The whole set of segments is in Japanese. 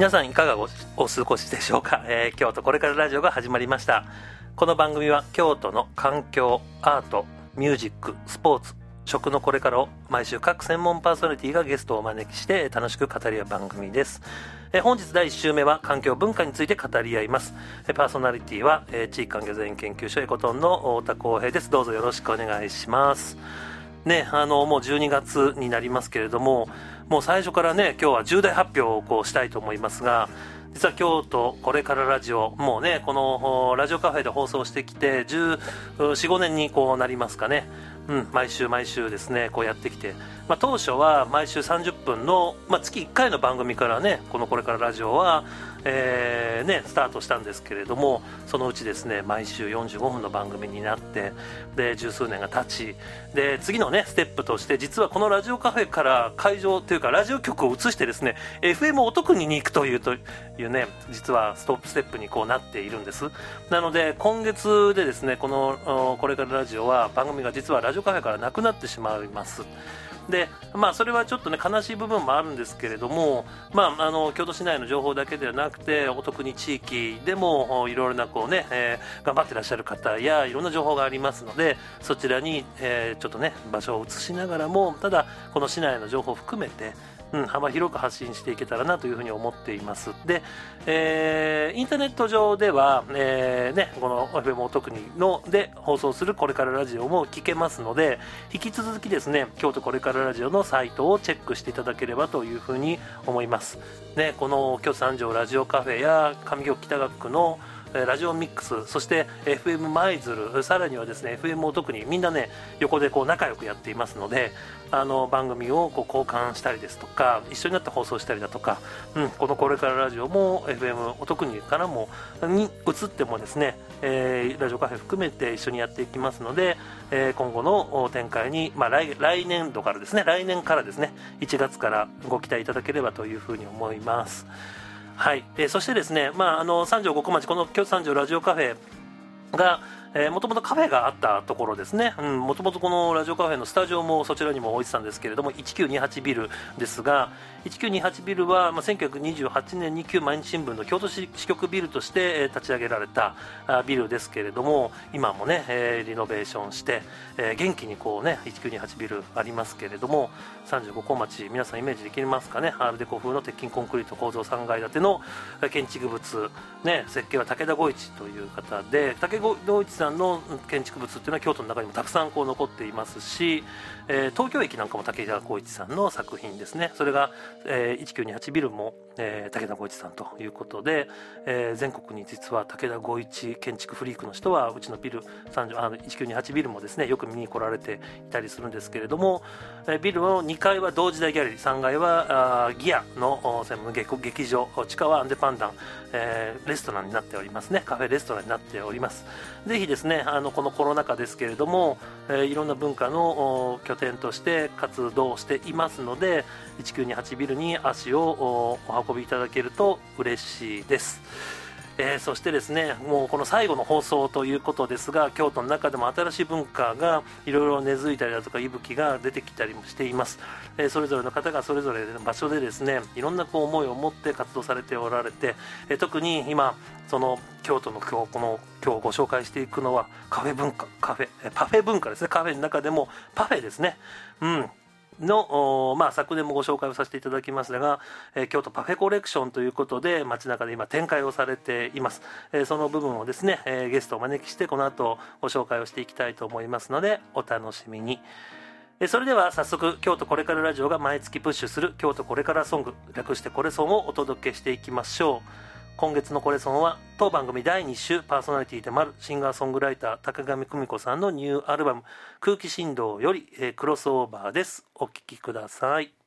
皆さんいかがお過ごしでしょうか、えー、京都これからラジオが始まりました。この番組は京都の環境アートミュージックスポーツ食のこれからを毎週各専門パーソナリティがゲストをお招きして楽しく語り合う番組です。え本日第1週目は環境文化について語り合います。えパーソナリティはえ地域環境全研究所エコトンの太田光平です。どうぞよろしくお願いします。ねあのもう12月になりますけれどももう最初からね今日は重大発表をこうしたいと思いますが実は京都これからラジオもうねこのラジオカフェで放送してきて1415年にこうなりますかね。うん、毎週毎週ですねこうやってきて、まあ、当初は毎週30分の、まあ、月1回の番組からねこのこれからラジオは、えー、ね、スタートしたんですけれどもそのうちですね毎週45分の番組になってで十数年が経ちで次のねステップとして実はこのラジオカフェから会場というかラジオ局を移してですね FM お得にに行くというというね実はストップステップにこうなっているんです。なので今月でですねこのこれからラジオは番組が実はラジオオカフェからなくなってしまいます。でまあ、それはちょっとね悲しい部分もあるんですけれども、まあ、あの京都市内の情報だけではなくてお得に地域でもいろいろなこうね、えー、頑張ってらっしゃる方やいろんな情報がありますのでそちらに、えー、ちょっとね場所を移しながらもただこの市内の情報を含めてうん、幅広く発信していけたらなというふうに思っています。で、えー、インターネット上では、えーね、この FM お特にので放送するこれからラジオも聞けますので引き続きですね京都これからラジオのサイトをチェックしていただければというふうに思います、ね、この京都三条ラジオカフェや上京北学区のラジオミックスそして FM 舞鶴さらにはですね FM を特にみんなね横でこう仲良くやっていますのであの番組をこう交換したりですとか一緒になって放送したりだとか、うん、このこれからラジオも FM お特にからもに移ってもですね、えー、ラジオカフェ含めて一緒にやっていきますので、えー、今後の展開に、まあ来、来年度からですね来年からですね1月からご期待いただければというふうに思います。はい、えー、そしてですね、まあ、あの三条五湖町この京都三条ラジオカフェがえもともとカフェがあったところですね、もともとこのラジオカフェのスタジオもそちらにも置いてたんですけれども、1928ビルですが、1928ビルは、まあ、1928年に旧毎日新聞の京都市支局ビルとして、えー、立ち上げられたあビルですけれども、今もね、えー、リノベーションして、えー、元気にこうね、1928ビルありますけれども、35小町、皆さんイメージできますかね、アールデコ風の鉄筋コンクリート構造3階建ての建築物、ね、設計は武田五一という方で、武田五一さんの建築物っていうのは京都の中にもたくさんこう残っていますし、えー、東京駅なんかも武田光一さんの作品ですね。それが、えー、1928ビルも、えー、武田光一さんということで、えー、全国に実は武田光一建築フリークの人はうちのビル30あの1928ビルもですねよく見に来られていたりするんですけれども、えー、ビルの2階は同時代ギャラリー3階はあギアの専門劇場地下はアンデパンダン、えー、レストランになっておりますね。カフェレストランになっております。ぜひですねあのこのコロナ禍ですけれども、えー、いろんな文化の拠点として活動していますので1928ビルに足をお運びいただけると嬉しいです。えー、そしてですねもうこの最後の放送ということですが京都の中でも新しい文化がいろいろ根付いたりだとか息吹が出てきたりもしています、えー、それぞれの方がそれぞれの場所でですねいろんなこう思いを持って活動されておられて、えー、特に今その京都の今日この今日ご紹介していくのはカフェ文化カフェパフェ文化ですね。カフェの中でもパフェですね。うん。の、まあ、昨年もご紹介をさせていただきましたが、えー、京都パフェコレクションということで街中で今展開をされています、えー、その部分をですね、えー、ゲストをお招きしてこの後ご紹介をしていきたいと思いますのでお楽しみに。それでは早速京都これからラジオが毎月プッシュする京都これからソング略してこれソンをお届けしていきましょう。今月のコレソンは当番組第2週パーソナリティでもあるシンガーソングライター高上久美子さんのニューアルバム「空気振動」より、えー、クロスオーバーです。お聴きください。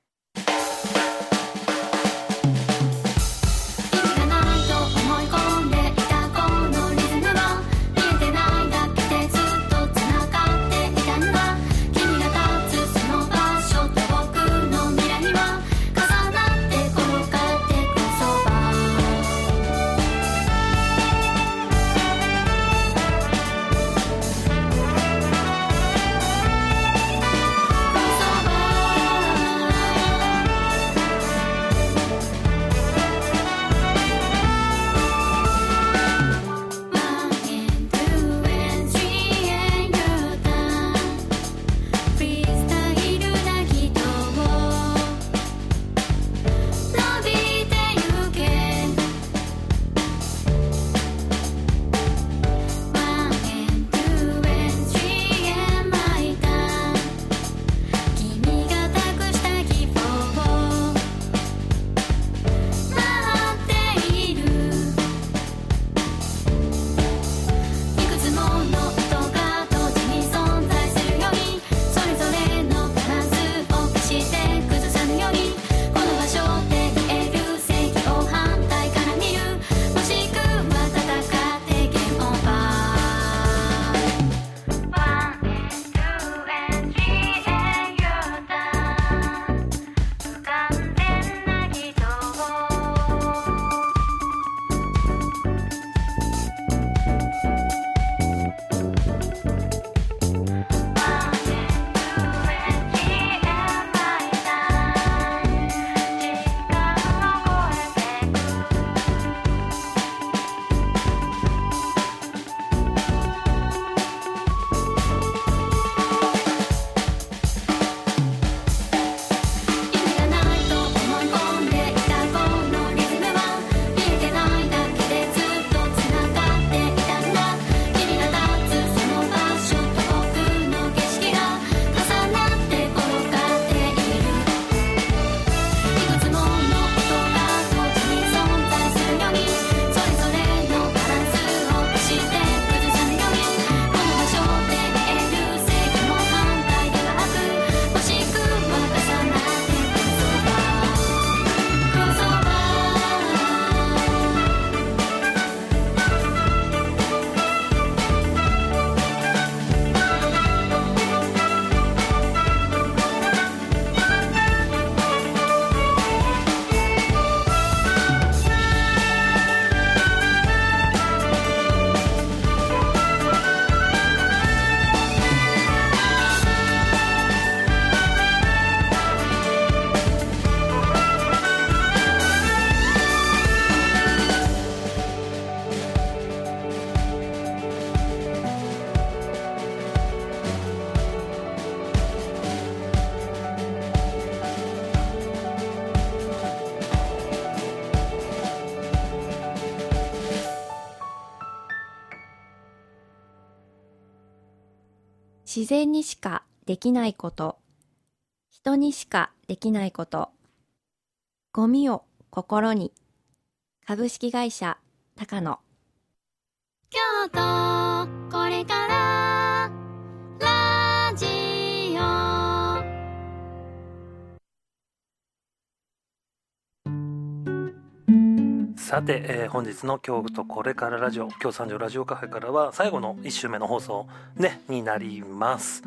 できないこと、人にしかできないこと、ゴミを心に、株式会社高野。京都これからさて、えー本日の京都これからラジオ京三条ラジオカフェからは最後の1週目の放送ねになります、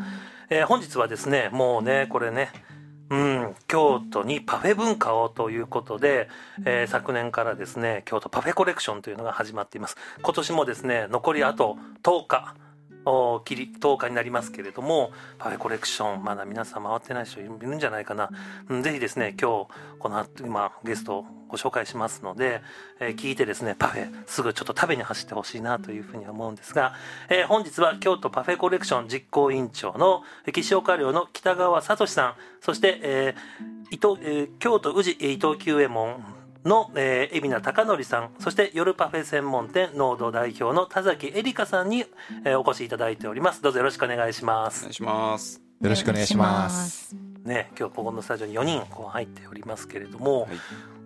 えー本日はですねもうねこれねうん、京都にパフェ文化をということで、えー昨年からですね京都パフェコレクションというのが始まっています。今年もですね残りあと10日おきり10日になりますけれどもパフェコレクションまだ皆さん回ってない人いるんじゃないかな、うん、ぜひですね今日この後今ゲストご紹介しますので、えー聞いてですねパフェすぐちょっと食べに走ってほしいなというふうに思うんですが、えー本日は京都パフェコレクション実行委員長の岸岡寮の北川聡さんそして、えー伊藤えー京都宇治伊藤久右衛門の、えー、海老名貴則さんそして夜パフェ専門店濃度代表の田崎恵梨香さんに、えーお越しいただいておりますどうぞよろしくお願いしますお願いします。よろしくお願いします。ね今日ここのスタジオに4人こう入っておりますけれども、はい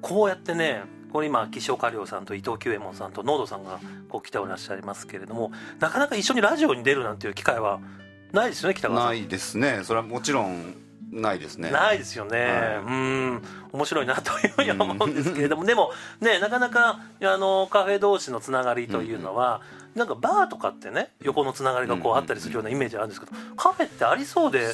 こうやってねこれ今岸岡亮さんと伊藤久右衛門さんと濃度さんがこう来ておらっしゃいますけれどもなかなか一緒にラジオに出るなんていう機会はないですよね北川さんないですね。それはもちろんないですね。ないですよね、はうん。面白いなというふうには思うんですけれども、でもねなかなかあのカフェ同士のつながりというのは、なんかバーとかってね横のつながりがこううんあったりするようなイメージあるんですけど、カフェってありそうで。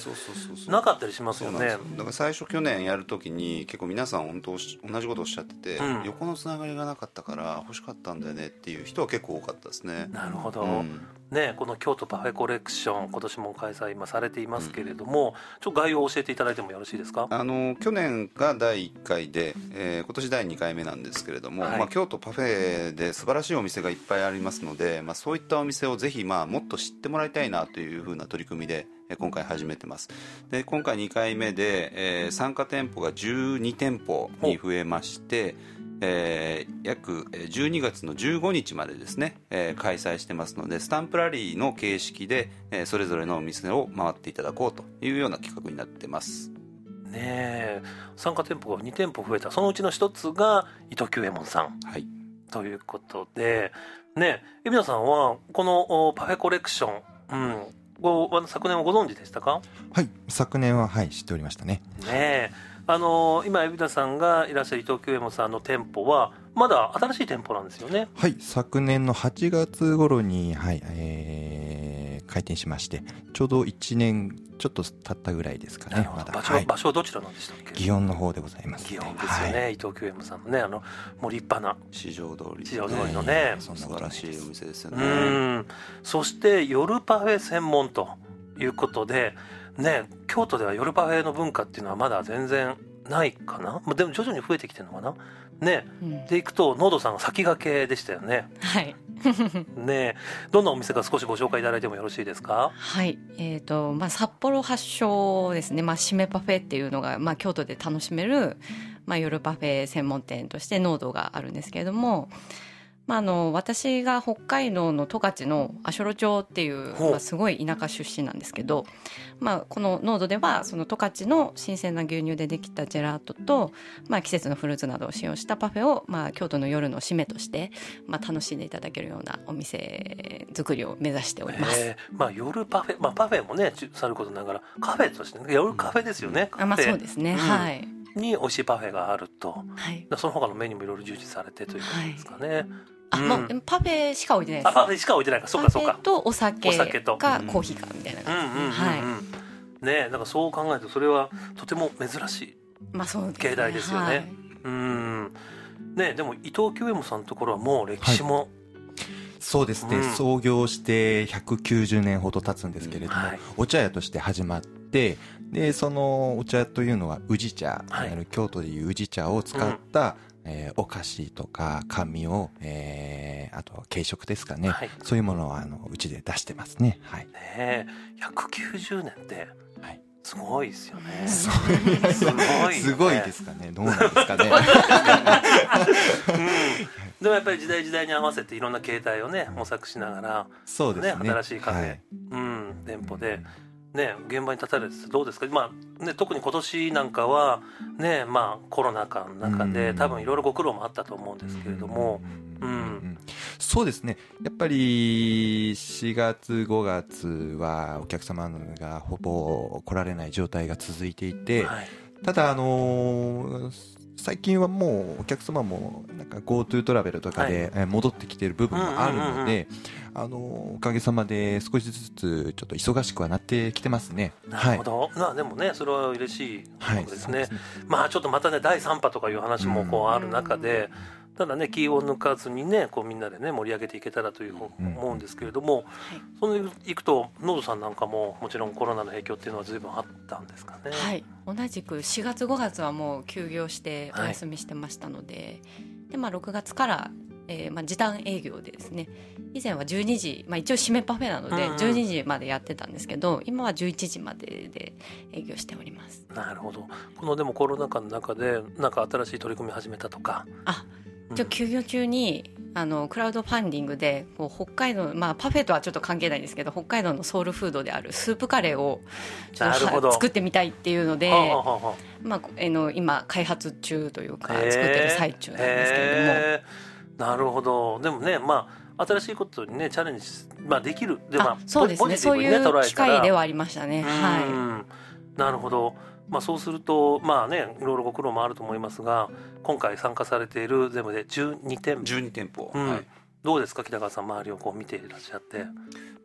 なかったりしますよね。だから最初去年やるときに結構皆さん本当同じことをおっしゃってて、うん。横のつながりがなかったから欲しかったんだよねっていう人は結構多かったですね。なるほど、うん。ね、この京都パフェコレクション今年も開催今されていますけれども、ちょっと概要を教えていただいてもよろしいですか？あの去年が第1回で、えー今年第2回目なんですけれども、はい。まあ、京都パフェで素晴らしいお店がいっぱいありますので、まあ、そういったお店をぜひ、まあ、もっと知ってもらいたいなというふうな取り組みでえー今回始めてます。で今回2回目で、えー参加店舗が12店舗に増えましてえー約えー12月の15日までですね、えー開催してますのでスタンプラリーの形式で、えーそれぞれのお店を回っていただこうというような企画になってます。ねえ。参加店舗が2店舗増えた。そのうちの1つが伊藤久右衛門さん。はい。ということでねえ海野さんはこのおパフェコレクション、うん、ご昨年はご存知でしたか？はい、昨年ははい知っておりましたね。ねえ。あの今海老名さんがいらっしゃる伊藤久右衛門さんの店舗はまだ新しい店舗なんですよね。はい、昨年の8月頃にはい、えー開店しまして、ちょうど1年ちょっと経ったぐらいですかね。まだ。場所,、はい、場所はどちらなんでしたっけ？祇園の方でございます、祇園ですよね、はい。伊藤久右衛門さんのねあのもう立派な。市場通り。市場通りのねそんな素晴らしいお店ですようねん。そして夜パフェ専門ということでね京都では夜パフェの文化っていうのはまだ全然ないかな？まあでも徐々に増えてきてるのかな？ね。うん。でいくと濃度さんが先駆けでしたよね。はい。ねどんなお店か少しご紹介いただいてもよろしいですか？はい、えーとまあ、札幌発祥ですね、まあ、締めパフェっていうのが、まあ、京都で楽しめる、まあ、夜パフェ専門店として濃度があるんですけれども、まあ、あの私が北海道の十勝の足寄町っていう、まあ、すごい田舎出身なんですけど、まあ、この濃度ではその十勝の新鮮な牛乳でできたジェラートと、まあ、季節のフルーツなどを使用したパフェを、まあ、京都の夜の締めとして、まあ、楽しんでいただけるようなお店作りを目指しております。え。ーまあ夜パフェまあパフェもねちさることながらカフェとしてね夜カフェですよね、あまあカフェ。そうですね、うん。はい、に美味しいパフェがあると。はい、その他のメニューもいろいろ充実されてということですかね、あ、うん。もうパフェしか置いてないです。あパフェしか置いてないか。そうかそうか。とお酒お酒と。かコーヒーかみたいなうんうんうんうん、はい。ねなんかそう考えるとそれはとても珍しいまあそうです境内ですよね。はい。うん。ねでも伊藤久右衛門さんのところはもう歴史も、そうですね、うん。創業して190年ほど経つんですけれども、はい。お茶屋として始まってでそのお茶というのは宇治茶、はい。京都でいう宇治茶を使った、えーお菓子とか甘味を、えーあと軽食ですかね、はい。そういうものをあのうちで出してますね。はい。ね190年ってはい。すごいですよね、すすごいすごいですかね。どうなんですかね。うん、でもやっぱり時代時代に合わせていろんな形態をね模索しながら、そうですね。ね新しいカフェ。はい。うん、店舗でね、現場に立たれててどうですか、まあね、特に今年なんかは、ねまあ、コロナ禍の中でうん。多分いろいろご苦労もあったと思うんですけれども、うん。うん。そうですね。やっぱり4月5月はお客様がほぼ来られない状態が続いていて、はい。ただあのー最近はもうお客様もなんか GoTo トラベルとかでえー戻ってきてる部分もあるので、あのーおかげさまで少しずつちょっと忙しくはなってきてますね。なるほど、まあでもねそれは嬉しいはい。ことですね。そう、まあちょっとまたね第3波とかいう話もこうある中で、ただね気を抜かずにねこうみんなでね盛り上げていけたらというふうに思うんですけれども、それでい。くとノードさんなんかももちろんコロナの影響っていうのは随分あったんですかね？はい、同じく4月5月はもう休業してお休みしてましたので,、でまあ、6月から、えーまあ、時短営業でですね。以前は12時、まあ、一応締めパフェなのでうんうん。12時までやってたんですけど今は11時までで営業しております。なるほど。このでもコロナ禍の中でなんか新しい取り組み始めたとか。あうん。一応休業中にあのクラウドファンディングでこう北海道、まあ、パフェとはちょっと関係ないんですけど北海道のソウルフードであるスープカレーを作ってみたいっていうので、まあ、えの今開発中というか作ってる最中なんですけれども、なるほど。でもねまあ新しいことにねチャレンジし、まあ、できる。で、まああ、そうですポねそうジティブにねいう機会ではありましたね。はうん。なるほど、まあ、そうするとまあねいろいろご苦労もあると思いますが今回参加されている全部で12店舗。12店舗、うん。はいどうですか？北川さん周りをこう見ていらっしゃって。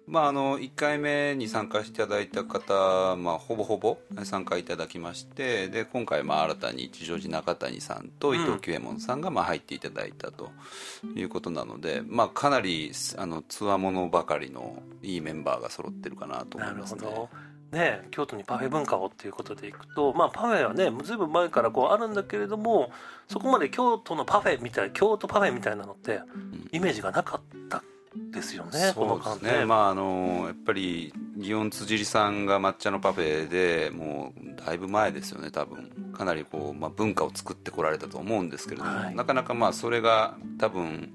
まあ、あの1回目に参加していただいた方、まあ、ほぼほぼ参加いただきましてで今回、まあ、新たに一乗寺中谷さんと伊藤久右衛門さんが、まあ、入っていただいたということなので、まあ、かなりあのつわものばかりのいいメンバーが揃ってるかなと思ないるますね。ほどね、京都にパフェ文化をっていうことでいくと、まあ、パフェはねずいぶん前からこうあるんだけれどもそこまで京都のパフェみたい京都パフェみたいなのってイメージがなかったですよね、この間そうですね、まああのやっぱり祇園辻里さんが抹茶のパフェでもうだいぶ前ですよね多分。かなりこう、まあ、文化を作ってこられたと思うんですけれども、はい。なかなかまあそれが多分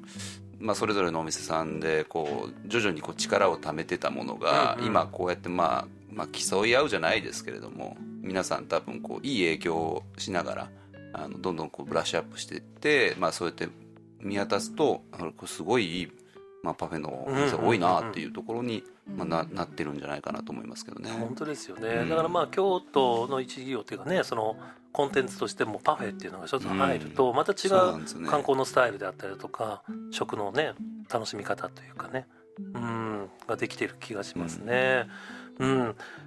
まあ、それぞれのお店さんでこう徐々にこう力を貯めてたものが、うんうん。今こうやってまあ、まあ、競い合うじゃないですけれども皆さん多分こういい影響をしながらあのどんどんこうブラッシュアップしていって、まあ、そうやって見渡すとあのこれすごいいい、まあ、パフェのお店多いなっていうところに、まあ、ななってるんじゃないかなと思いますけどね。本当ですよね、うん。だからまあ京都の一事業っていうかねそのコンテンツとしてもパフェっていうのが一つ入るとまた違そう観光のスタイルであったりとか食のね楽しみ方というかねうんができている気がしますね。うん、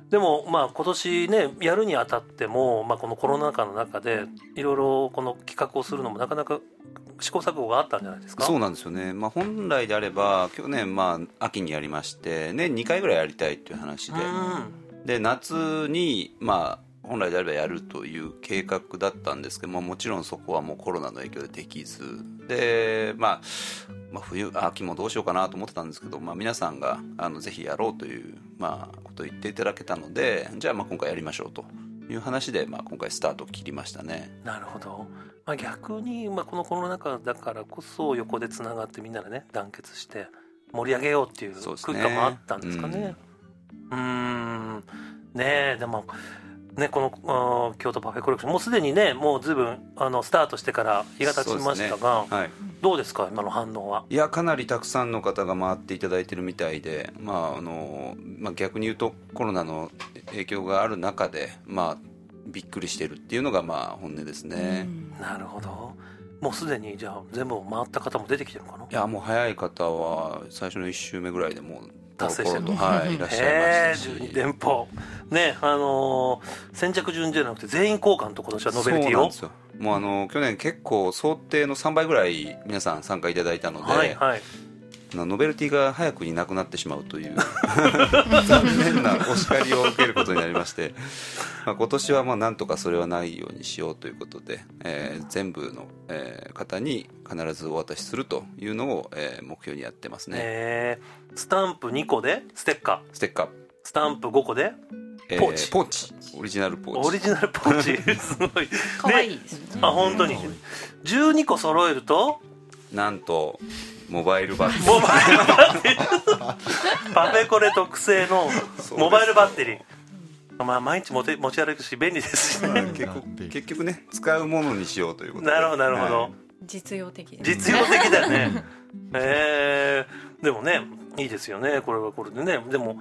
でもまあ今年ねやるにあたっても、まあ、このコロナ禍の中でいろいろこの企画をするのもなかなか試行錯誤があったんじゃないですか？そうなんですよね、まあ、本来であれば去年、まあ、秋にやりまして年2回ぐらいやりたいっていう話で。うん。で夏に、まあ、本来であればやるという計画だったんですけど、まあ、もちろんそこはもうコロナの影響でできず。で、まあ、まあ冬秋もどうしようかなと思ってたんですけど、まあ、皆さんがあのぜひやろうという、まあ、ことを言っていただけたのでじゃあまあ今回やりましょうという話で、まあ、今回スタートを切りましたね。なるほど、まあ、逆に、まあ、このコロナ禍だからこそ横でつながってみんなでね団結して盛り上げようっていう空気感もあったんですかね。うーん。ねえでもねこの京都パフェコレクション。もうすでにねもうずいぶんあのスタートしてから日が経ちましたが、はい。どうですか今の反応は？いやかなりたくさんの方が回っていただいてるみたいで、まああのまあ、逆に言うとコロナの影響がある中で、まあ、びっくりしてるっていうのがまあ本音ですね、なるほど。もうすでにじゃあ全部回った方も出てきてるのかな？いやもう早い方は最初の1周目ぐらいでもう達成してるとはい、いらっしゃいましたし。12店舗ねあのー先着順じゃなくて全員交換と今年はノベルティを。もうあの去年結構想定の3倍ぐらい皆さん参加いただいたので、はいはいノベルティが早くになくなってしまうという残念なお叱りを受けることになりまして、まあ、今年はまあなんとかそれはないようにしようということで、えー全部の、えー方に必ずお渡しするというのを、えー目標にやってますね、えースタンプ2個でステッカー。ステッカー、スタンプ5個でえーポーチ。ポーチ。オリジナルポーチ。オリジナルポーチ。すごい。可愛いですよね。あ本当に。12個揃えるとなんとモバイルバッテモバイルバッテリー。パフェコレ特製のモバイルバッテリー。まあ毎日持て持ち歩くし便利ですしね結局結局ね使うものにしようということで。なるほどなるほど、はい実用的です実用的だよね。えー、でもねいいですよね。これはこれでね。でもやっ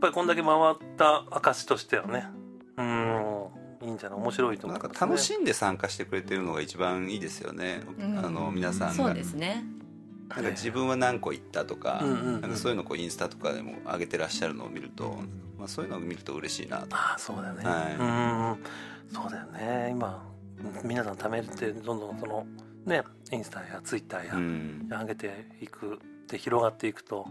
ぱりこんだけ回った証としてはね。うん。いいんじゃない？面白いと思ないんます、か楽しんで参加してくれてるのが一番いいですよね、うん。あの皆さんが。そうですねなんか自分は何個行ったとか,、なんかそういうのをこうインスタとかでも上げてらっしゃるのを見ると、まあ、そういうのを見ると嬉しいなと。ああそうだよね、はい。うんそうだよね。今皆さん貯めてどんどんそのねインスタやツイッターや、うん。上げていくで広がっていくと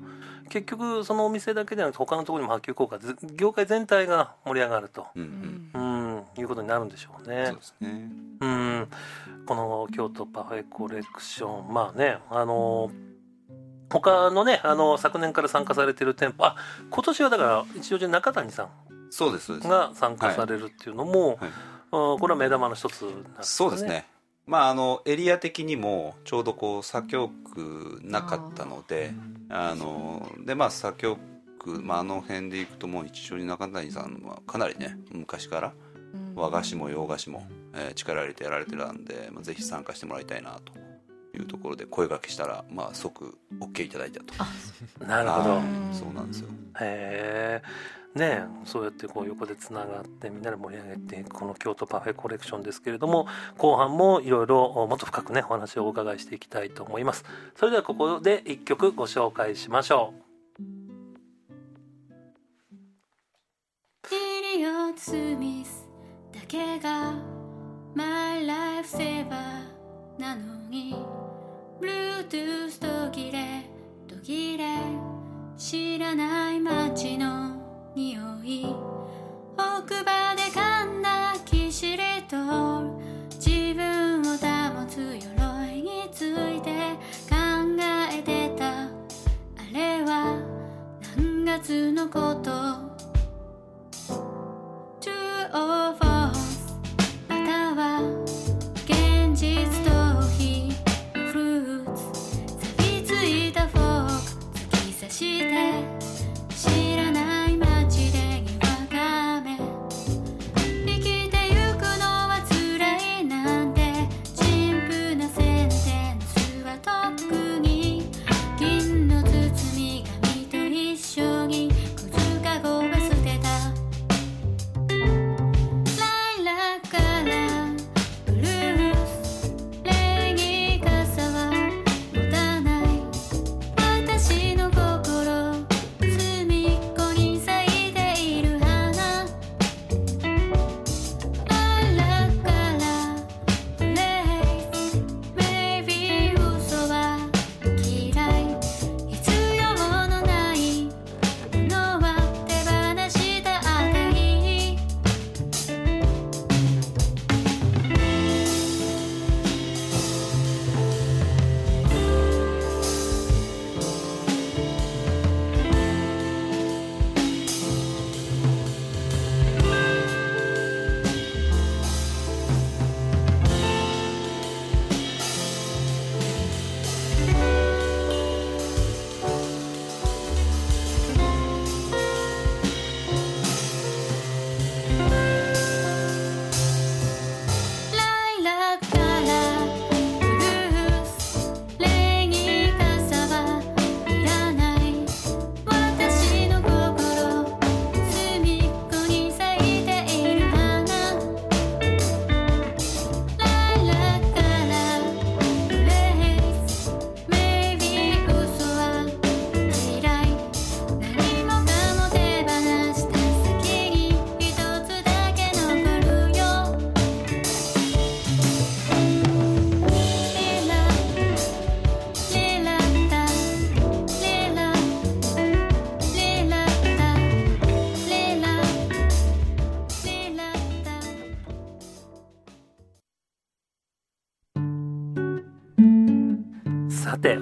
結局そのお店だけではなくて他のところにも波及効果ず業界全体が盛り上がると、うんううんん。うん、いうことになるんでしょうね。そうですね。うん。この京都パフェコレクション。まあねあの他のねあの昨年から参加されてる店舗。あ今年はだから一応じゃあ中谷さそうですそうです。んが参加されるっていうのも、はい。うんこれは目玉の一つなんですかね。そうですね。まああのエリア的にもちょうどこう左京区なかったのであのでまあ左京区、まあ、あの辺で行くともう一緒に中谷さんはかなりね昔から和菓子も洋菓子も、えー力入れてやられてたんで、まあ、ぜひ参加してもらいたいなというところで声掛けしたら、まあ、即 OK いただいたと。なるほど、はい。そうなんですよ。へえねえそうやってこう横でつながってみんなで盛り上げていくこの京都パフェコレクションですけれども後半もいろいろもっと深くねお話をお伺いしていきたいと思います。それではここで一曲ご紹介しましょイリオけがマイライフセーバーなのに Bluetooth 途切れ途切れ知らない街の匂い。奥歯で噛んだキシリト自分を保つ鎧について考えてた。あれは何月のこと？204して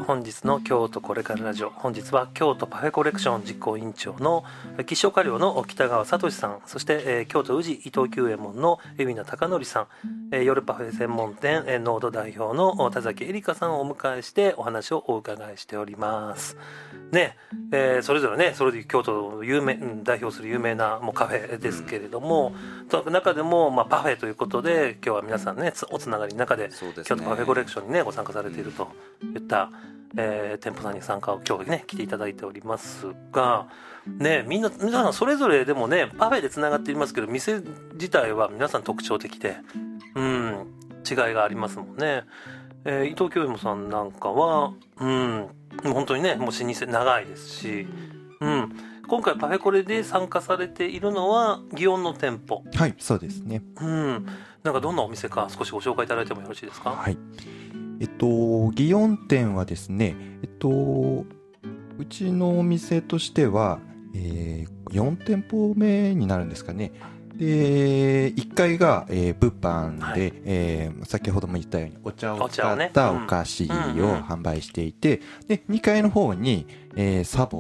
本日の京都これからラジオ。本日は京都パフェコレクション実行委員長の吉祥華寮の北川聡さん。そして、えー京都宇治伊藤久右衛門の海老名貴則さん、えー夜パフェ専門店、えーノード代表の田崎恵梨香さんをお迎えしてお話をお伺いしております。ねえーそれぞれねそれで京都を有名、うん代表する有名なもうカフェですけれども、と中でも、まあ、パフェということで今日は皆さんねつおつながりの中でね。京都パフェコレクションにねご参加されているといった、えー店舗さんに参加を今日ね来ていただいておりますがねみんな皆さんそれぞれでもねパフェでつながっていますけど店自体は皆さん特徴的でうん違いがありますもんね。えー伊藤京右さんなんかはうん本当にねもう老舗長いですし、うん、今回パフェコレで参加されているのは祇園の店舗はいそうですねうん、なんかどんなお店か少しご紹介いただいてもよろしいですか？はい。えっと、祇園店はですね、えっと、うちのお店としては、えー、4店舗目になるんですかね。で、1階が、えー物販で、はい。えー先ほども言ったようにお茶を使ったうん。お菓子をうんうん。販売していて、で、2階の方に、えーサボ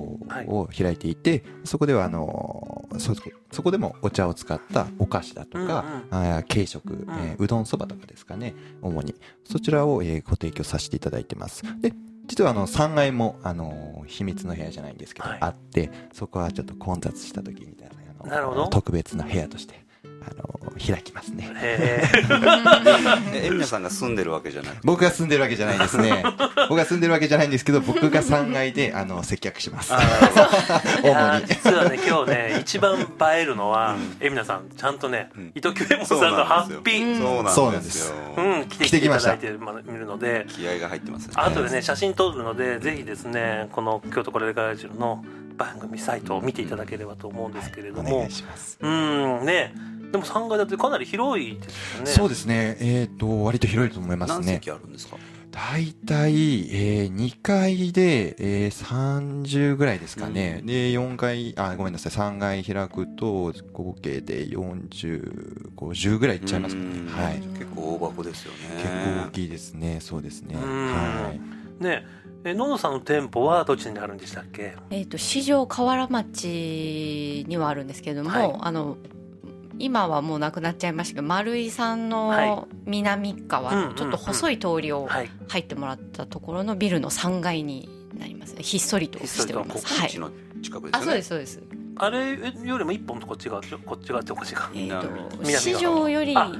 を開いていて、そこではあのーそ、そこでもお茶を使ったお菓子だとか、あー軽食、えーうどんそばとかですかね、主に。そちらを、えーご提供させていただいてます。で、実はあの3階も、あのー秘密の部屋じゃないんですけど、はい。あって、そこはちょっと混雑した時みたいな、特別な部屋として、あのー開きますね。へえエミナさんが住んでるわけじゃなくて？僕が住んでるわけじゃないですね。僕が住んでるわけじゃないんですけど、僕が3階で、あの、接客します。え。いや主に。実はね今日ね一番映えるのは、えみなさんちゃんとね、うん伊藤久右衛門さんのハッピーそうなんですようん来て来てきましたいただいてるので。気合が入ってますね後でね写真撮るのでぜひですねこの京都これからラジオの番組サイトを見ていただければと思うんですけれども、お願いします。うんねでも3階建てかなり広いですよねそうですね。えっ、と、割と広いと思います何ね。席あるんですか？大体、えー、2階で、えー、30ぐらいですかね。で、4階、あ、ごめんなさい、3階開くと、合計で40、50ぐらいいっちゃいますかねうん。はい。結構大箱ですよね結構大きいですね。そうですね。うんはい。ねえ野野さんの店舗はどっちにあるんでしたっけ？えっ、と四条河原町にはあるんですけれども、はいあの今はもうなくなっちゃいましたけど丸井さんはい。の南側ちょっと細い通りをはい。入ってもらったところのビルの3階になりますね。ひっそりとしております。はい。国地の近くですあそうですそうです。あれよりも一本こっち側こっち側っておかしいか。えっ、と南側市場よりあ。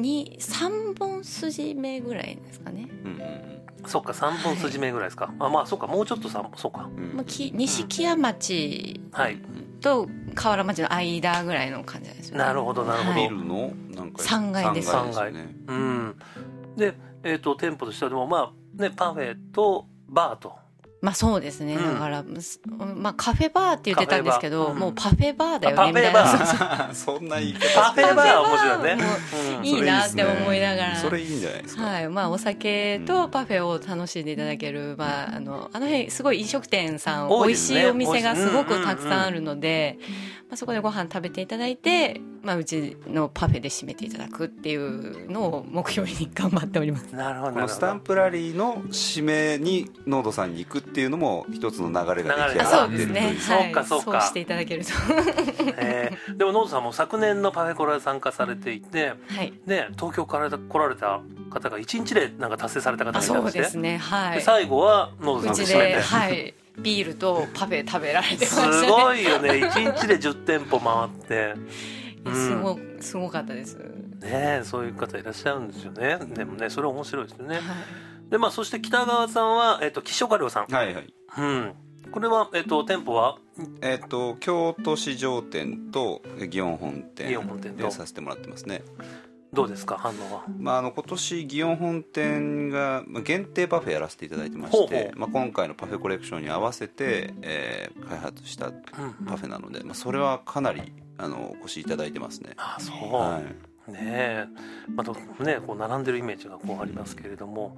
に3本筋目ぐらいですかね、うんうんそっか3本筋目ぐらいですか、あまあそうかもうちょっと3本そうかまあ、き西木屋町はい。と河原町の間ぐらいの感じなんですよね。なるほどなるほど、はいビルのなんか三階です。三階ね。うん。でえっ、と店舗としてはでもまあねパフェとバーとまあそうですね、うん。だから、すまあ、カフェバーって言ってたんですけど、カフェバー。うん。もうパフェバーだよあパフェバねみたいな。ーそうそうそんな言い方。パフェバー面白いね。もうん。いいなって思いながら。それいいんじゃないですか。はい。まあ、お酒とパフェを楽しんでいただける、まあ、あのあの辺すごい飲食店さん、美味多いですね。しいお店がすごくたくさんあるので、まあ、そこでご飯食べていただいて、まあ、うちのパフェで締めていただくっていうのを目標に頑張っております。なるほどこのスタンプラリーの締めにノードさんに行くっていうのも一つの流れが出来上あがってるとそうですね。いうそうかそうかそうしていただけると。えーでもノートさんも昨年のパフェコラで参加されていて、はい。ね、東京から来られた方が1日でなんか達成された方があ、いたりしてそうですね。はい。で最後はノートうちさんで締めてで、はい。ビールとパフェ食べられてましたね。すごいよね1日で10店舗回ってすごすごかったです。ねそういう方いらっしゃるんですよね。でもねそれ面白いですよね。はい。でまあそして北川さんは、えっと岸岡亮さん、はいはい。うん、これは、えっと店舗は？えっ、と京都市場店と祇園本店祇園本店と。でさせてもらってますね。どうですか？反応は？まあ、あの今年祇園本店がまあ限定パフェやらせていただいてまほうほしてまあ、今回のパフェコレクションに合わせて、えー開発したうん。パフェなので、まあ、それはかなりあのお越しいただいてますね。あそう、はい。ねえ、まあどね、こう並んでるイメージがこうありますけれども、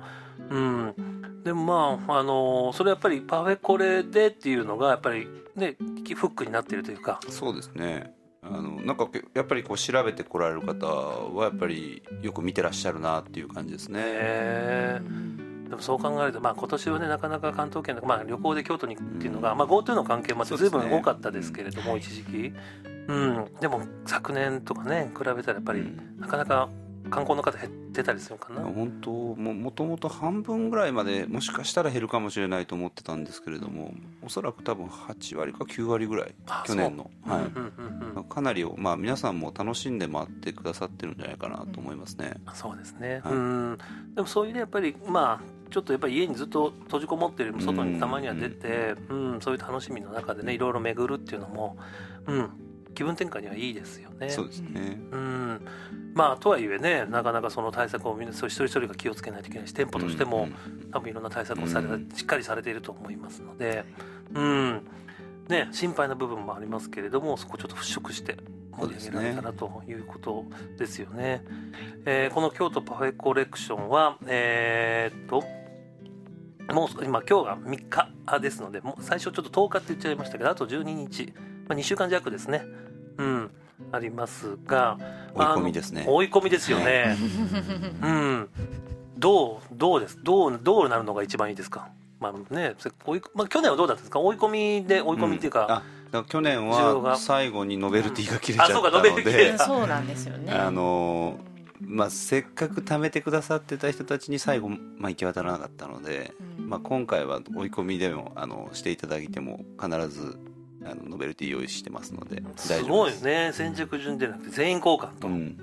うん、でもまあ、あのそれやっぱりパフェコレでっていうのがやっぱりねフックになっているというか。そうですね。あのなんかやっぱりこう調べてこられる方はやっぱりよく見てらっしゃるなっていう感じですね、ねえ。でもそう考えると、まあ、今年はねなかなか関東圏の、まあ、旅行で京都にっていうのが、まあ、GoTo の関係もあって随分多かったですけれども、一時期、うん、でも昨年とかね比べたらやっぱり、なかなか観光の方減ってたりするかな、本当ももともと半分ぐらいまでもしかしたら減るかもしれないと思ってたんですけれどもおそらく多分8割か9割ぐらいあ去年の、はい。そううんうんうん。かなりを、まあ、皆さんも楽しんで回ってくださってるんじゃないかなと思いますね、そうですね、はい。うん。でもそういうねやっぱりまあちょっとやっぱり家にずっと閉じこもってるよりも外にたまには出て、うんそういう楽しみの中でねいろいろ巡るっていうのも、うん、気分転換にはいいですよね。そうですね、うん。まあとはいえねなかなかその対策をみんなそう一人一人が気をつけないといけないし店舗としても、多分いろんな対策をされ、うん。しっかりされていると思いますので、うん。ね、心配な部分もありますけれどもそこをちょっと払拭して盛り上げられたらということですよね。えーこの京都パフェコレクションはえーっともう今今日が3日ですのでもう最初ちょっと10日って言っちゃいましたけどあと12日、まあ、2週間弱ですね。うん。ありますが追い込みですね。追い込みですよね。うん、どうどうですどうどうなるのが一番いいですか？まあね、せ追いまあ去年はどうだったんですか？追い込みで追い込みっていうか、あだから去年は最後にノベルティが切れちゃったのでうん。そうなんですよね。あのまあ、せっかく貯めてくださってた人たちに最後、まあ、行き渡らなかったので、うん。まあ、今回は追い込みでもあのしていただいても必ずあのノベルティ用意してますのです大丈ごい夫です。ね。先着順でなくて全員交換と、うん、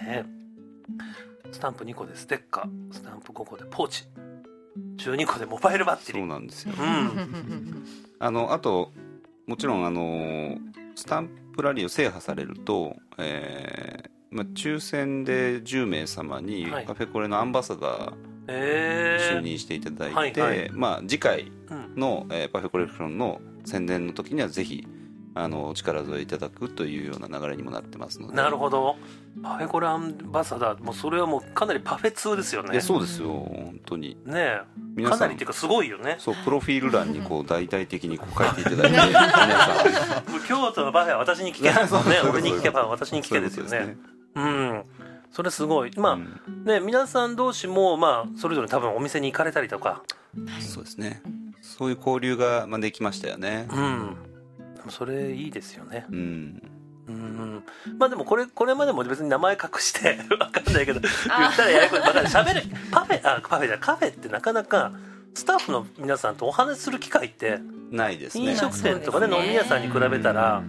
ね。スタンプ2個でステッカー。スタンプ5個でポーチ。12個でモバイルバッテリそうーなんですよ。うん。あのあともちろんあのスタンプラリーを制覇されると、えーまあ、抽選で10名様にはい。カフェコレのアンバサダーえ就任していただいて、はいはい。まあ、次回うん。の、えーパフェコレクションの宣伝の時にはぜひあのお力添えいただくというような流れにもなってますので。なるほど。パフェコレアンバサダー。もうそれはもうかなりパフェ通ですよね。そうですよ。本当に。ねえ。皆さかなんりっていうかすごいよね。そうプロフィール欄にこう大々的にこう書いていただいて皆さん。もう京都のパフェは私に聞け。ですもんね俺に聞けば私に聞けですよね。そうん。それすごい。まあ、とですねね皆さん同士もまあそれぞれ多分お店に行かれたりとか。うんそうですねそういう交流がまあできましたよね。うん。それいいですよね。うん。うん。まあでもこれこれまでも別に名前隠して わかんないけど言ったらややこしい。まだ喋るパフェあパフェじゃカフェってなかなかスタッフの皆さんとお話しする機会ってないですね。飲食店とかねね。飲み屋さんに比べたら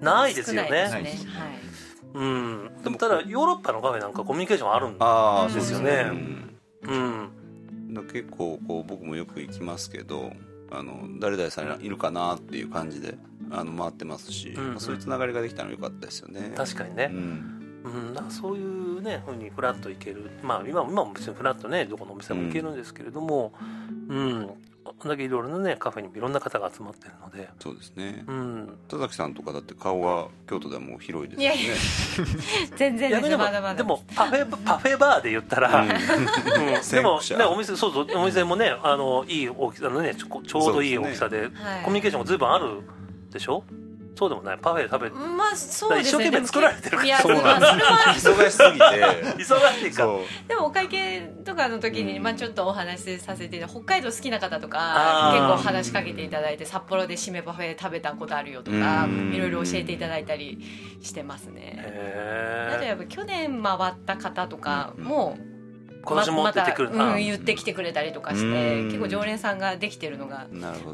ないですよ少ないねですね。はい。うん。でもただヨーロッパのカフェなんかコミュニケーションあるんだああですよね。うん。うん結構こう僕もよく行きますけどあの誰々さんいるかなっていう感じであの回ってますし、うんうん。まあそういうつながりができたのよかったですよね。確かにね。うん。うん、だからそういうねふうにフラッと行ける。まあ今今も別にフラッとねどこのお店も行けるんですけれどもうん、こんだけいろいろなねカフェにもいろんな方が集まってるので。そうですね。うん。田崎さんとかだって顔が京都ではもう広いですよね。いや 全然ですでもまだまだでもパフェパフェバーで言ったら、うん。でも、ね、お店そうそうお店もねあのいい大きさのねちょちょうどいい大きさではい。コミュニケーションも随分あるでしょ？そうでもない。パフェ食べまあそうですね。一生懸命作られてるから。いやそうなんまあそれは忙しすぎて。忙しいか。そう。でもお会計とかの時に、うん。まあ、ちょっとお話しさせていただいて北海道好きな方とか結構話しかけていただいて札幌で締めパフェ食べたことあるよとかうん。いろいろ教えていただいたりしてますね。あとへやっぱ去年回った方とかも、え今年も出てくるまな、たうん言ってきてくれたりとかしてうん。結構常連さんができてるのが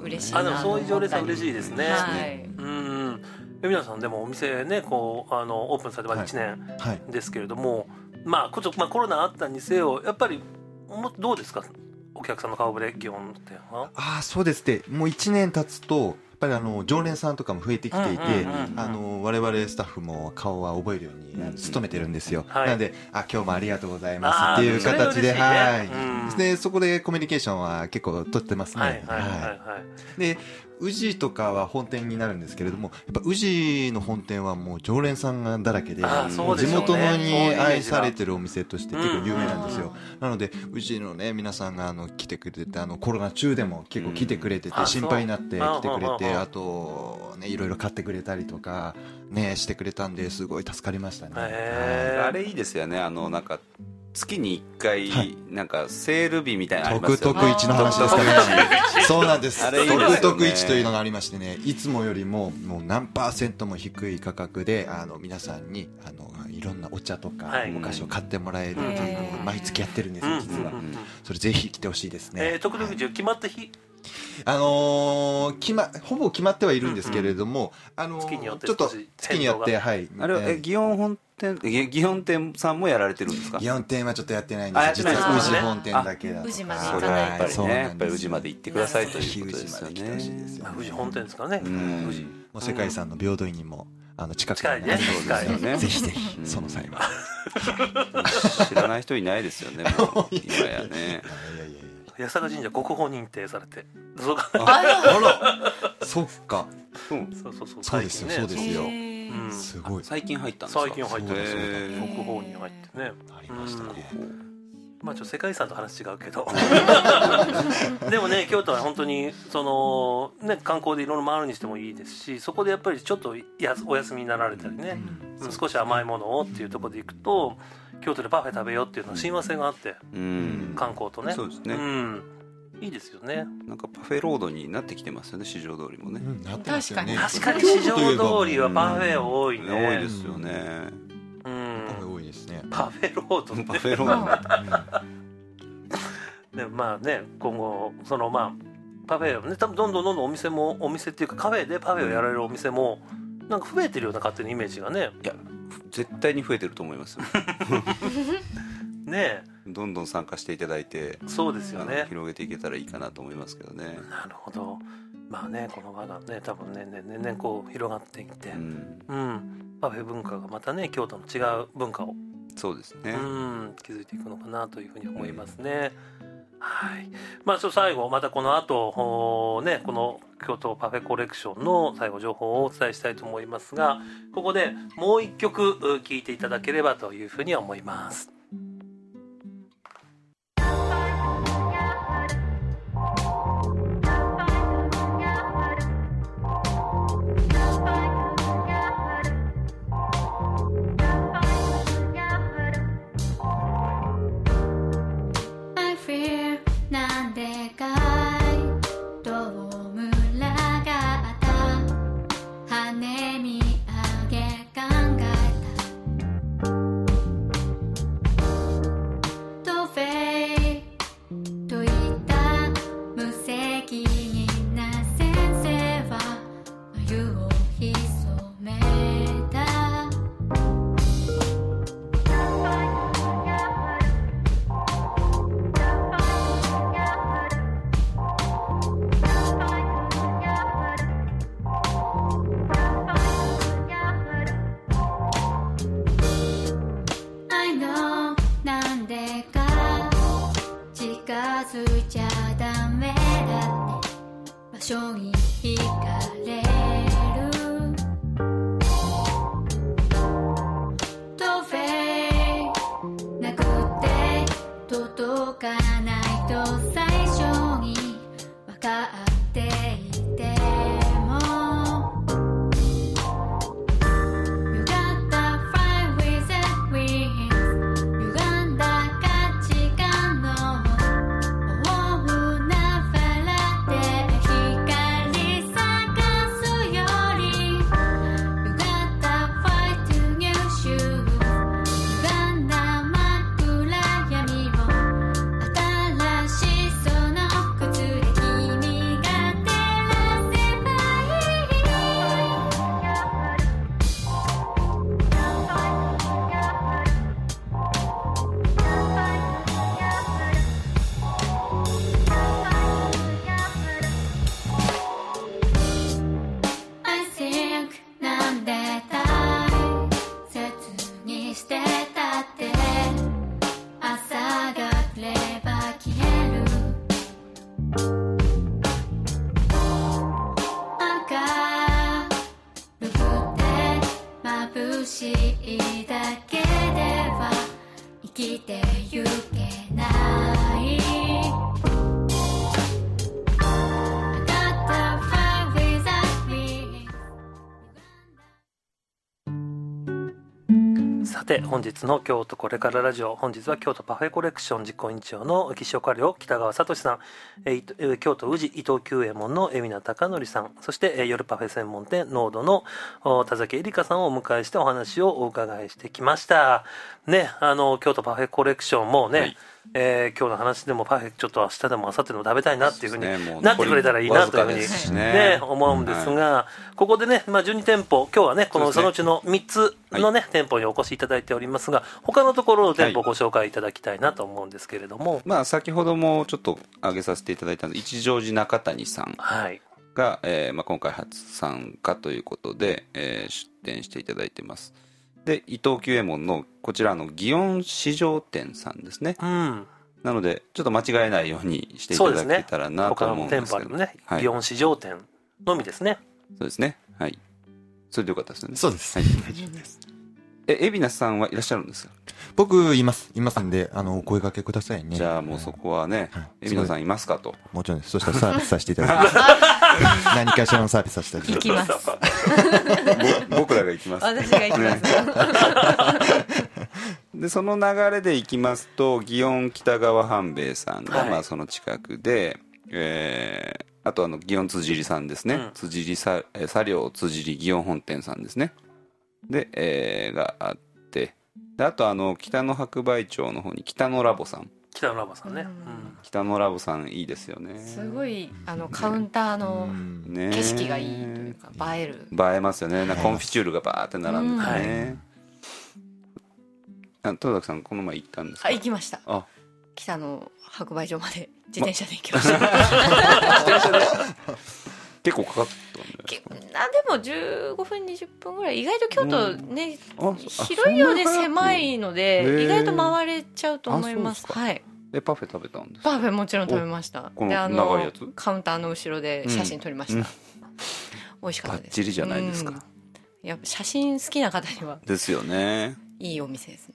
嬉しいあでもそういう常連さん嬉しいですね、はい。うん。海野さんでもお店ねこうあのオープンされてまだ1年はい。ですけれども、まあこちょまあコロナあったにせよやっぱりもどうですか？お客さんの顔ぶれ基本って。いうのはああそうですねもう1年経つとぱりあの常連さんとかも増えてきていて、あの我々スタッフも顔は覚えるようにうん努めてるんですよ、はい。なのであ今日もありがとうございますっていう形で、ははい、でそこでコミュニケーションは結構取ってますね。はいはいはい。はい。で宇治とかは本店になるんですけれどもやっぱ宇治の本店はもう常連さんがだらけであーそうで地元のに愛されてるお店として結構有名なんですよ、うんなので宇治のね皆さんがあの来てくれてあのコロナ中でも結構来てくれてて、うん。心配になって来てくれてあとねいろいろ買ってくれたりとかねしてくれたんですごい助かりましたね、あれいいですよね。あのなんか月に1回、はい。なんかセール日みたいなのあります特よね。特市の話ですかね。そうなんです。あれいいですよね。特特市というのがありましてねいつもよりももう何パーセントも低い価格であの皆さんにあのいろんなお茶とかはい。お菓子を買ってもらえるっていうのを毎月やってるんですうん。よ実は。うん。それぜひ来てほしいですね。えー、特々市決まった日？あのー決まほぼ決まってはいるんですけれども、あのー月によってちょっと月によって変はい。あれは、え、え。ー祇園本店、え祇園店さんもやられてるんですか？祇園店はちょっとやってないんです。あやってない実ですねは宇治本店だけだと宇治までそれはやっぱりね、やっぱり宇治まで行ってくださいということですよ治まで来てほしいです。ね。よまあ富士本店ですからね。うん富士もう世界遺産の平等院にもあの近くに近いね。近いよね。ぜひぜひうん。その際は。知らない人いないですよね、もう、今やね。八坂神社国宝認定されてそうか。あら。そっか。うん。そうそうそう。そうですよ最近ね。そうですよ。うん。すごい。最近入ったんですか？最近入ってますそうだそうだ。へー国宝に入ってね。ありましたね。まあちょっと世界遺産と話違うけど。でもね京都は本当にそのね観光でいろいろ回るにしてもいいですしそこでやっぱりちょっとやお休みになられたりね、少し甘いものをっていうところで行くと京都でパフェ食べようっていうのは親和性があってうん。観光とね。そうですね。ん。いいですよね。なんかパフェロードになってきてますよね、市場通りもね。うんなってますよね。確かに市場通りはパフェ多いね。多いですよね。うん。パフェ多いですね。パフェロードね。パフェロード。でまあね今後そのまあパフェをね多分どんどんどんどんお店もお店っていうかカフェでパフェをやられるお店もなんか増えてるような勝手にイメージがね。いや、絶対に増えてると思いますよ。ねどんどん参加していただいて、そうですよね。広げていけたらいいかなと思いますけどね。なるほど。まあねこの輪がね多分年々年々こう広がっていって。うん、うん。パフェ文化がまたね京都の違う文化を。そうですね。うん。気づいていくのかなというふうに思いますね。はい。まあ、ちょ最後、またこの後、ね、この京都パフェコレクションの最後情報をお伝えしたいと思いますが、ここでもう一曲聴いていただければというふうに思います。場て本日の京都これからラジオ本日は京都パフェコレクション実行委員長の岸岡亮北川聡さん、えー京都宇治伊藤久右衛門の海老名貴則さんそして、えー夜パフェ専門店ノードの田崎絵里香さんをお迎えしてお話をお伺いしてきました。ねあの京都パフェコレクションもね、はい。えー今日の話でもパフェちょっと明日でも明後日でも食べたいなっていうふうになってくれたらいいなというふうにね。ね思うんですが、ここでね、まあ、12店舗今日はねこのそのうちの3つのね、店舗にお越しいただいておりますが他のところの店舗をご紹介いただきたいなと思うんですけれども。まあ先ほどもちょっと挙げさせていただいたの一乗寺中谷さんはい。が、えーまあ、今回初参加ということで、えー出店していただいてますで伊藤久右衛門のこちらの祇園市場店さんですね。うん。なのでちょっと間違えないようにしていただけたらなと他の店思うんですけど。舗あるねはい。祇園市場店のみですね。そうですね。はい。それでよかったですよね。そうです。はい。え海老名さんはいらっしゃるんですか、僕、います。いますんで、あの、お声掛けくださいね。じゃあもうそこはねはい。海老名さんいますかと。もちろんです。そしたらサービスさせていただきます。何かしらのサービスさせていただきます。僕らが行きます。私が行きます、でその流れでいきますと祇園北川半兵衛さんが、はい。まあ、その近くで、えーあとあの祇園辻里さんですね、うん。辻里さえー茶寮辻里祇園本店さんですね。で、えーがあって。であとあの北の白梅町の方に北のラボさん北野ラボさんね、北のラボさんいいですよね。すごいあのカウンターのね景色がいいというか映える。映えますよね。なんかコンフィチュールがバーって並んでてね、あ戸崎さんこの前行ったんですか？あ行きました。あ。北の白梅場まで自転車で行きました、結構かかあでも15分20分ぐらい意外と京都ね、あ広いようで狭いのへでー意外と回れちゃうと思います。はい。えパフェ食べたんですか？パフェもちろん食べました。このであ長いやつ？カウンターの後ろで写真撮りました、うん。美味しかったです。バッチリじゃないですか。うん。やっぱ写真好きな方にはですよね。いいお店ですね。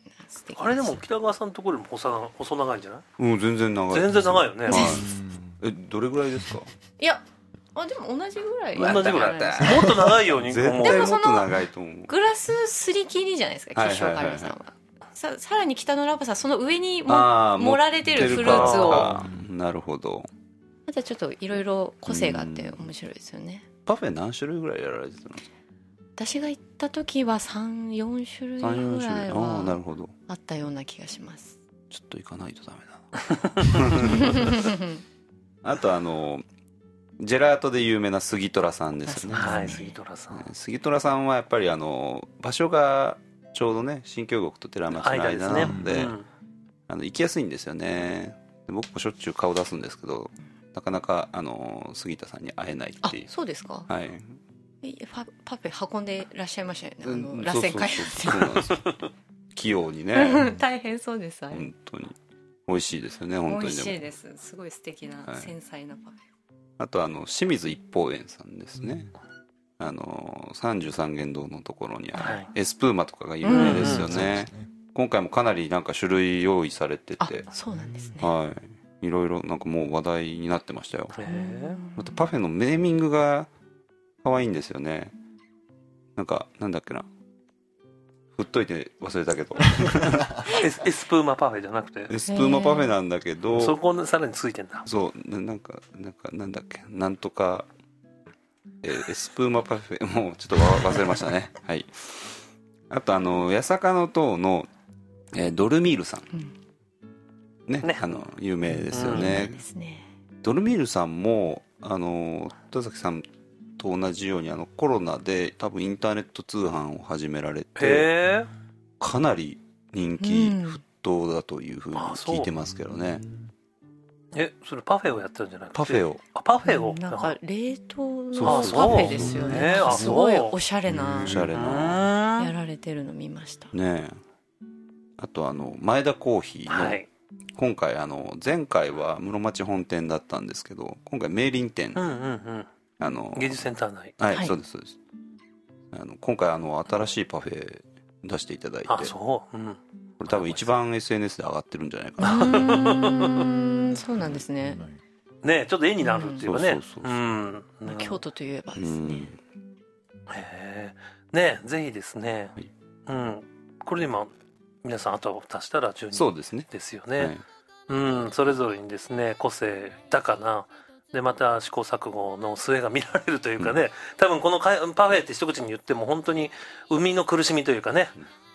あれでも北川さんのところよりも細長細長いんじゃない？うん全然長い。全然長いよね。はい。えどれぐらいですか？いやあでも同じぐらい同じぐらいまた。もっと長いように絶思う対もっと長いと思う。グラスすり切りじゃないですかはい吉岡は。いはいはい里さんはささらに北のラボさんその上にも盛られてるフルーツを。なるほど。またちょっといろいろ個性があって面白いですよね。パフェ何種類ぐらいやられてたんですか？私が行った時は34種類34ぐらいああなるはほど。あったような気がします。ちょっと行かないとダメだな。あとあのジェラートで有名な杉虎さんですよね。はい杉虎さん。ね杉虎さんはやっぱりあの場所がちょうどね新京極と寺町の間なのでうん。あの行きやすいんですよね。で僕もしょっちゅう顔出すんですけどなかなかあの杉田さんに会えないあっていう。そうですか。はい。えパパフェ運んでいらっしゃいましたよね。あうんの螺旋階そうそうそう。そうなんですよ。器用に段ね。大変そうです本当に。美味しいですよね本当美にでも。味しいです。すごい素敵なはい。繊細なパフェあとあの清水一宝園さんですね、あの33元堂のところにある、はい。エスプーマとかが有名ですようんね、今回もかなりなんか種類用意されてあてそうなんですね。はい。いろいろなんかもう話題になってましたよ。またパフェのネーミングが可愛いんですよね。なんかなんだっけな振っといて忘れたけど。エスエスプーマパフェじゃなくて？エスプーマパフェなんだけど。そこにさらについてんだ。そう。ななんかなんかなんだっけ？なんとか、えーエスプーマパフェ。もうちょっとわ忘れましたね。はい。あとあの八坂の塔の、えードルミールさん。ねね。あの有名ですよそうん、ですね。ドルミールさんもあの戸崎さんと同じようにあのコロナで多分インターネット通販を始められてかなり人気うん。沸騰だというふうに聞いてますけどね、えそれパフェをやってるんじゃなくて？パフェを。あパフェを？なんか冷凍そうのパフェですよね。すごいおしゃれなおしゃれうな。やられてるの見ました。ねえ。あとあの前田コーヒーの、はい。今回あの前回は室町本店だったんですけど今回明林店、うんうんうんあの芸術センター内。はい、はい。そうですそうです。あの今回あの新しいパフェ出していただいて。あこそう。うん。れ多分一番 SNS で上がってるんじゃないかうな、そうなんですね。ねちょっと絵になるっていうかね。うん。そうそうそうう。ん。ね京都といえばですうんね。へえねぜひですね。はい。うん。これ今皆さんあと足したら10人そうですね。ですよね、はい。うん。それぞれにですね個性豊かなでまた試行錯誤の末が見られるというかね、多分このかパフェって一口に言っても本当に生みの苦しみというかね、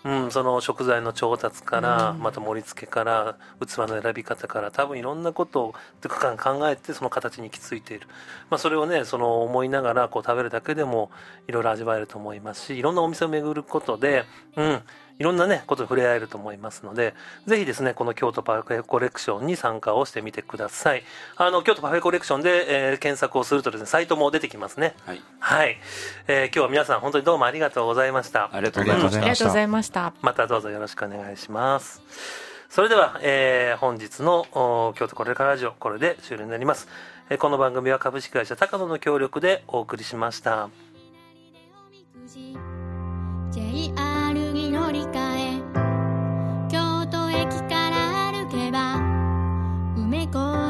うん、その食材の調達から、また盛り付けから器の選び方から多分いろんなことを考えてその形に行き着いている、まあ、それをねその思いながらこう食べるだけでもいろいろ味わえると思いますしいろんなお店を巡ることで、うん、いろんなねことに触れ合えると思いますのでぜひですねこの京都パフェコレクションに参加をしてみてください。あの京都パフェコレクションで、えー検索をするとですねサイトも出てきますね。はい。はい、えー今日は皆さん本当にどうもありがとうございました。ありがとうございました。ありがとうございました。またどうぞよろしくお願いします。それでは、えー本日のお京都これからラジオこれで終了になります、えーこの番組は株式会社高野の協力でお送りしましたり換え京都駅から歩けば梅小路